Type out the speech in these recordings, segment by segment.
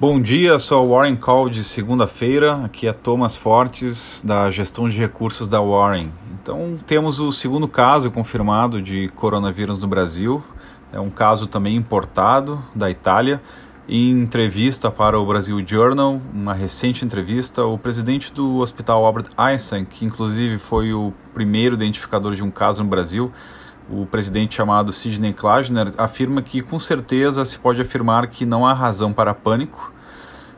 Bom dia, sou o Warren Call de segunda-feira. Aqui é Thomas Fortes, da gestão de recursos da Warren. Então, temos o segundo caso confirmado de coronavírus no Brasil. É um caso também importado da Itália. Em entrevista para o Brasil Journal, uma recente entrevista, o presidente do Hospital Albert Einstein, que inclusive foi o primeiro identificador de um caso no Brasil, o presidente chamado Sidney Klausner afirma que com certeza se pode afirmar que não há razão para pânico.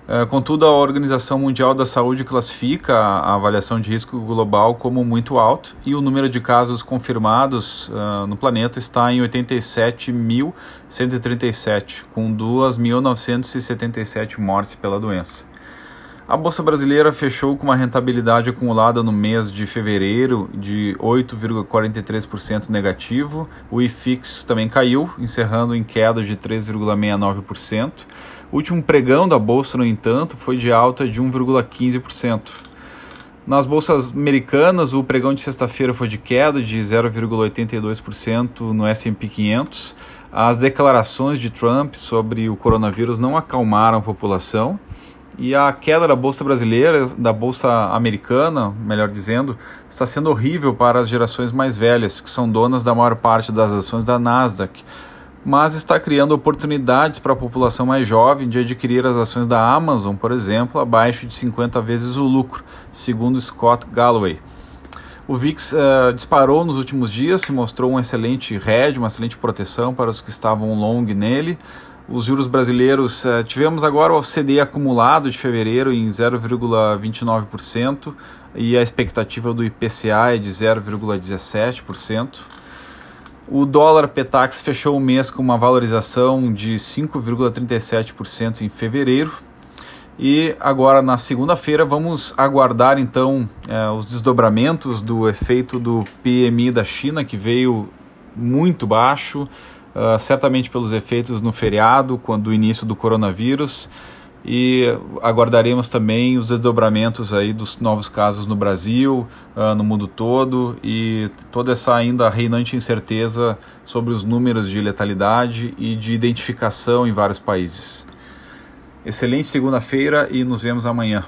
É, contudo, a Organização Mundial da Saúde classifica a avaliação de risco global como muito alto e o número de casos confirmados uh, no planeta está em 87.137, com 2.977 mortes pela doença. A bolsa brasileira fechou com uma rentabilidade acumulada no mês de fevereiro de 8,43% negativo. O IFIX também caiu, encerrando em queda de 3,69%. O último pregão da bolsa, no entanto, foi de alta de 1,15%. Nas bolsas americanas, o pregão de sexta-feira foi de queda de 0,82% no S&P 500. As declarações de Trump sobre o coronavírus não acalmaram a população e a queda da bolsa brasileira, da bolsa americana, melhor dizendo, está sendo horrível para as gerações mais velhas, que são donas da maior parte das ações da Nasdaq, mas está criando oportunidades para a população mais jovem de adquirir as ações da Amazon, por exemplo, abaixo de 50 vezes o lucro, segundo Scott Galloway. O VIX uh, disparou nos últimos dias, se mostrou um excelente hedge, uma excelente proteção para os que estavam long nele os juros brasileiros, eh, tivemos agora o CDI acumulado de fevereiro em 0,29% e a expectativa do IPCA é de 0,17%. O dólar Petax fechou o mês com uma valorização de 5,37% em fevereiro. E agora na segunda-feira vamos aguardar então eh, os desdobramentos do efeito do PMI da China, que veio muito baixo, uh, certamente pelos efeitos no feriado, quando o início do coronavírus, e aguardaremos também os desdobramentos aí dos novos casos no Brasil, uh, no mundo todo e toda essa ainda reinante incerteza sobre os números de letalidade e de identificação em vários países. Excelente segunda-feira e nos vemos amanhã.